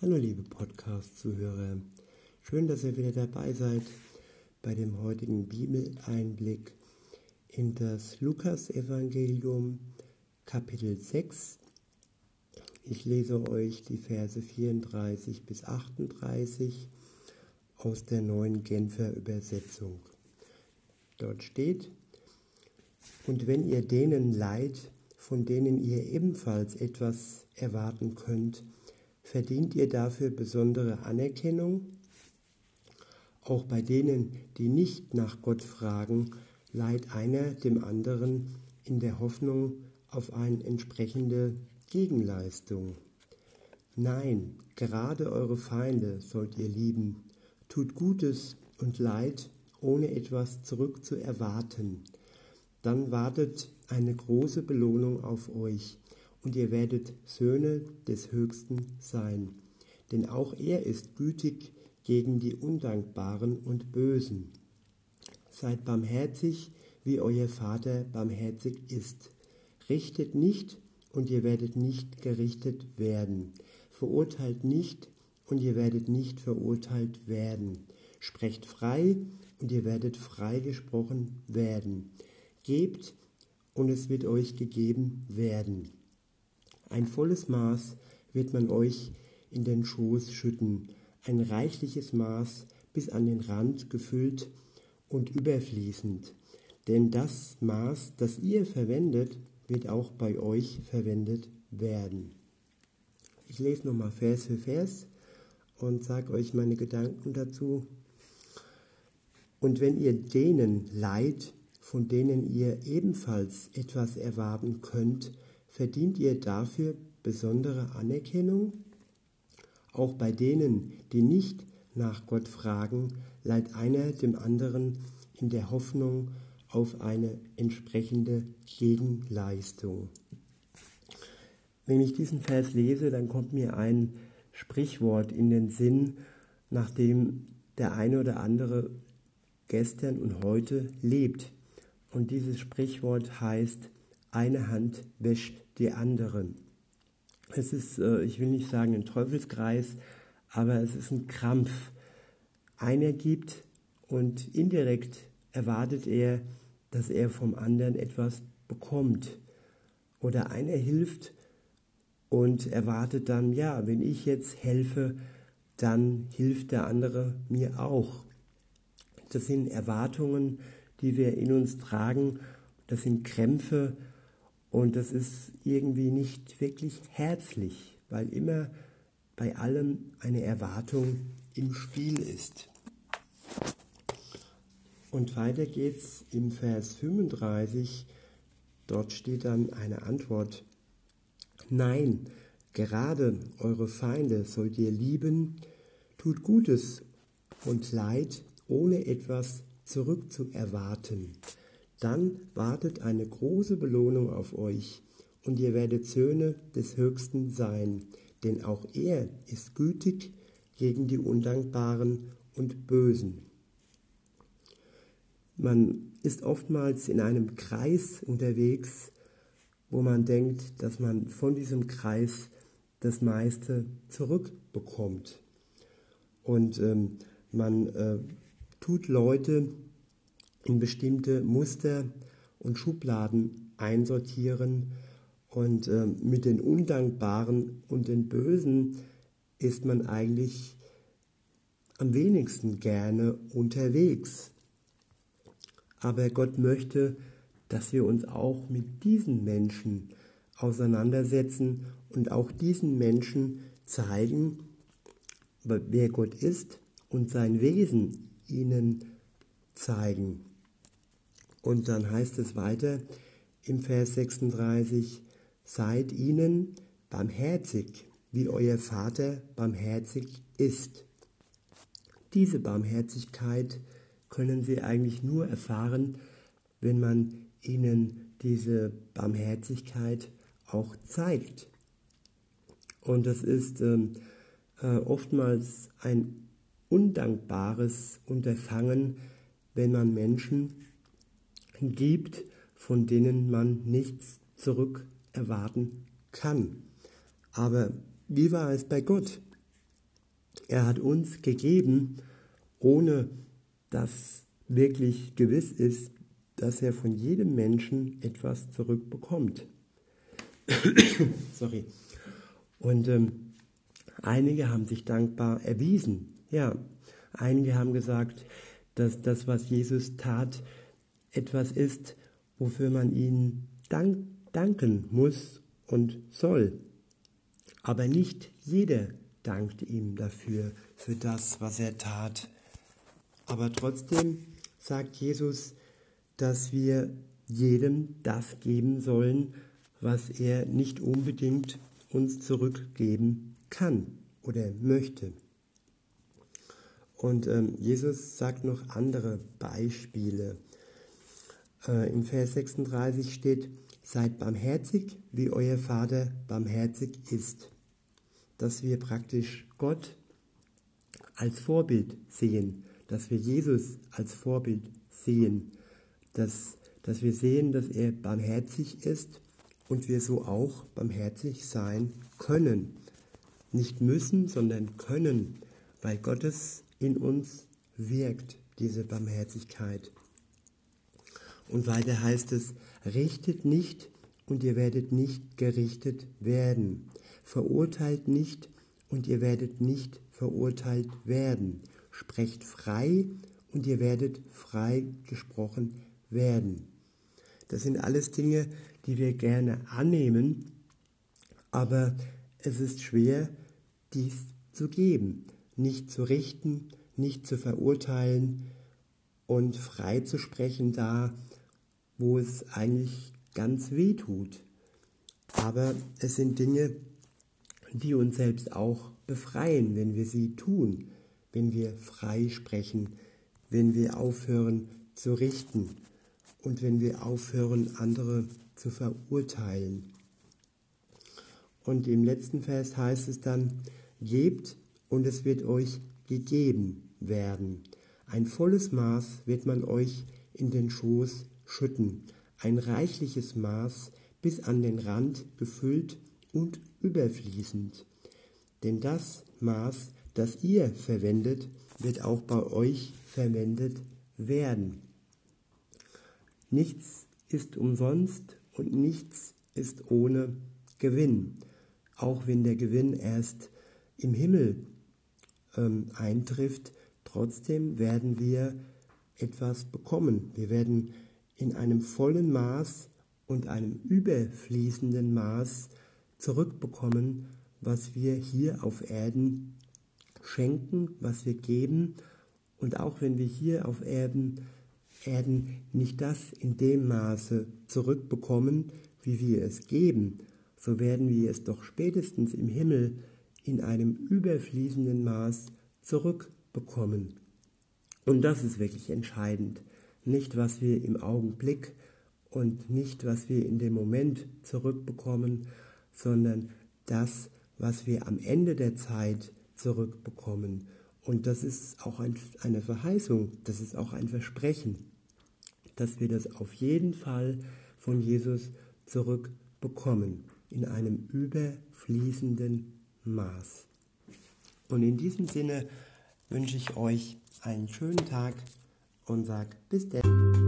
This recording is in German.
Hallo liebe Podcast-Zuhörer, schön, dass ihr wieder dabei seid bei dem heutigen Bibeleinblick in das Lukas-Evangelium Kapitel 6. Ich lese euch die Verse 34 bis 38 aus der neuen Genfer Übersetzung. Dort steht, und wenn ihr denen leid, von denen ihr ebenfalls etwas erwarten könnt, Verdient ihr dafür besondere Anerkennung? Auch bei denen, die nicht nach Gott fragen, leiht einer dem anderen in der Hoffnung auf eine entsprechende Gegenleistung. Nein, gerade eure Feinde sollt ihr lieben. Tut Gutes und Leid, ohne etwas zurück zu erwarten. Dann wartet eine große Belohnung auf euch und ihr werdet Söhne des Höchsten sein. Denn auch er ist gütig gegen die Undankbaren und Bösen. Seid barmherzig, wie euer Vater barmherzig ist. Richtet nicht, und ihr werdet nicht gerichtet werden. Verurteilt nicht, und ihr werdet nicht verurteilt werden. Sprecht frei, und ihr werdet freigesprochen werden. Gebt, und es wird euch gegeben werden. Ein volles Maß wird man euch in den Schoß schütten, ein reichliches Maß bis an den Rand gefüllt und überfließend. Denn das Maß, das ihr verwendet, wird auch bei euch verwendet werden. Ich lese nochmal Vers für Vers und sage euch meine Gedanken dazu. Und wenn ihr denen leid, von denen ihr ebenfalls etwas erwarten könnt, verdient ihr dafür besondere Anerkennung? Auch bei denen, die nicht nach Gott fragen, leiht einer dem anderen in der Hoffnung auf eine entsprechende Gegenleistung. Wenn ich diesen Vers lese, dann kommt mir ein Sprichwort in den Sinn, nach dem der eine oder andere gestern und heute lebt. Und dieses Sprichwort heißt, eine Hand wäscht die andere. Es ist, äh, ich will nicht sagen ein Teufelskreis, aber es ist ein Krampf. Einer gibt und indirekt erwartet er, dass er vom anderen etwas bekommt. Oder einer hilft und erwartet dann, ja, wenn ich jetzt helfe, dann hilft der andere mir auch. Das sind Erwartungen, die wir in uns tragen. Das sind Krämpfe, und das ist irgendwie nicht wirklich herzlich, weil immer bei allem eine Erwartung im Spiel ist. Und weiter geht's im Vers 35. Dort steht dann eine Antwort. Nein, gerade eure Feinde sollt ihr lieben, tut Gutes und Leid, ohne etwas zurückzuerwarten dann wartet eine große Belohnung auf euch, und ihr werdet Söhne des Höchsten sein, denn auch er ist gütig gegen die Undankbaren und Bösen. Man ist oftmals in einem Kreis unterwegs, wo man denkt, dass man von diesem Kreis das meiste zurückbekommt. Und ähm, man äh, tut Leute in bestimmte Muster und Schubladen einsortieren. Und äh, mit den Undankbaren und den Bösen ist man eigentlich am wenigsten gerne unterwegs. Aber Gott möchte, dass wir uns auch mit diesen Menschen auseinandersetzen und auch diesen Menschen zeigen, wer Gott ist und sein Wesen ihnen zeigen. Und dann heißt es weiter im Vers 36, seid ihnen barmherzig, wie euer Vater barmherzig ist. Diese Barmherzigkeit können sie eigentlich nur erfahren, wenn man ihnen diese Barmherzigkeit auch zeigt. Und das ist ähm, äh, oftmals ein undankbares Unterfangen, wenn man Menschen gibt, von denen man nichts zurück erwarten kann. Aber wie war es bei Gott? Er hat uns gegeben, ohne dass wirklich gewiss ist, dass er von jedem Menschen etwas zurückbekommt. Sorry. Und ähm, einige haben sich dankbar erwiesen. Ja, einige haben gesagt, dass das, was Jesus tat, etwas ist, wofür man ihn dank danken muss und soll. Aber nicht jeder dankt ihm dafür, für das, was er tat. Aber trotzdem sagt Jesus, dass wir jedem das geben sollen, was er nicht unbedingt uns zurückgeben kann oder möchte. Und ähm, Jesus sagt noch andere Beispiele. Äh, in Vers 36 steht, seid barmherzig, wie euer Vater barmherzig ist. Dass wir praktisch Gott als Vorbild sehen, dass wir Jesus als Vorbild sehen, dass, dass wir sehen, dass er barmherzig ist und wir so auch barmherzig sein können. Nicht müssen, sondern können, weil Gottes in uns wirkt, diese Barmherzigkeit. Und weiter heißt es, richtet nicht und ihr werdet nicht gerichtet werden. Verurteilt nicht und ihr werdet nicht verurteilt werden. Sprecht frei und ihr werdet frei gesprochen werden. Das sind alles Dinge, die wir gerne annehmen, aber es ist schwer, dies zu geben, nicht zu richten, nicht zu verurteilen und frei zu sprechen da, wo es eigentlich ganz weh tut. Aber es sind Dinge, die uns selbst auch befreien, wenn wir sie tun, wenn wir frei sprechen, wenn wir aufhören zu richten und wenn wir aufhören, andere zu verurteilen. Und im letzten Vers heißt es dann, gebt und es wird euch gegeben werden. Ein volles Maß wird man euch in den Schoß schütten, ein reichliches Maß bis an den Rand gefüllt und überfließend. Denn das Maß, das ihr verwendet, wird auch bei euch verwendet werden. Nichts ist umsonst und nichts ist ohne Gewinn, auch wenn der Gewinn erst im Himmel ähm, eintrifft. Trotzdem werden wir etwas bekommen. Wir werden in einem vollen Maß und einem überfließenden Maß zurückbekommen, was wir hier auf Erden schenken, was wir geben. Und auch wenn wir hier auf Erden, Erden nicht das in dem Maße zurückbekommen, wie wir es geben, so werden wir es doch spätestens im Himmel in einem überfließenden Maß zurückbekommen. Und das ist wirklich entscheidend nicht was wir im Augenblick und nicht was wir in dem Moment zurückbekommen, sondern das, was wir am Ende der Zeit zurückbekommen. Und das ist auch ein, eine Verheißung, das ist auch ein Versprechen, dass wir das auf jeden Fall von Jesus zurückbekommen, in einem überfließenden Maß. Und in diesem Sinne wünsche ich euch einen schönen Tag und sag bis denn.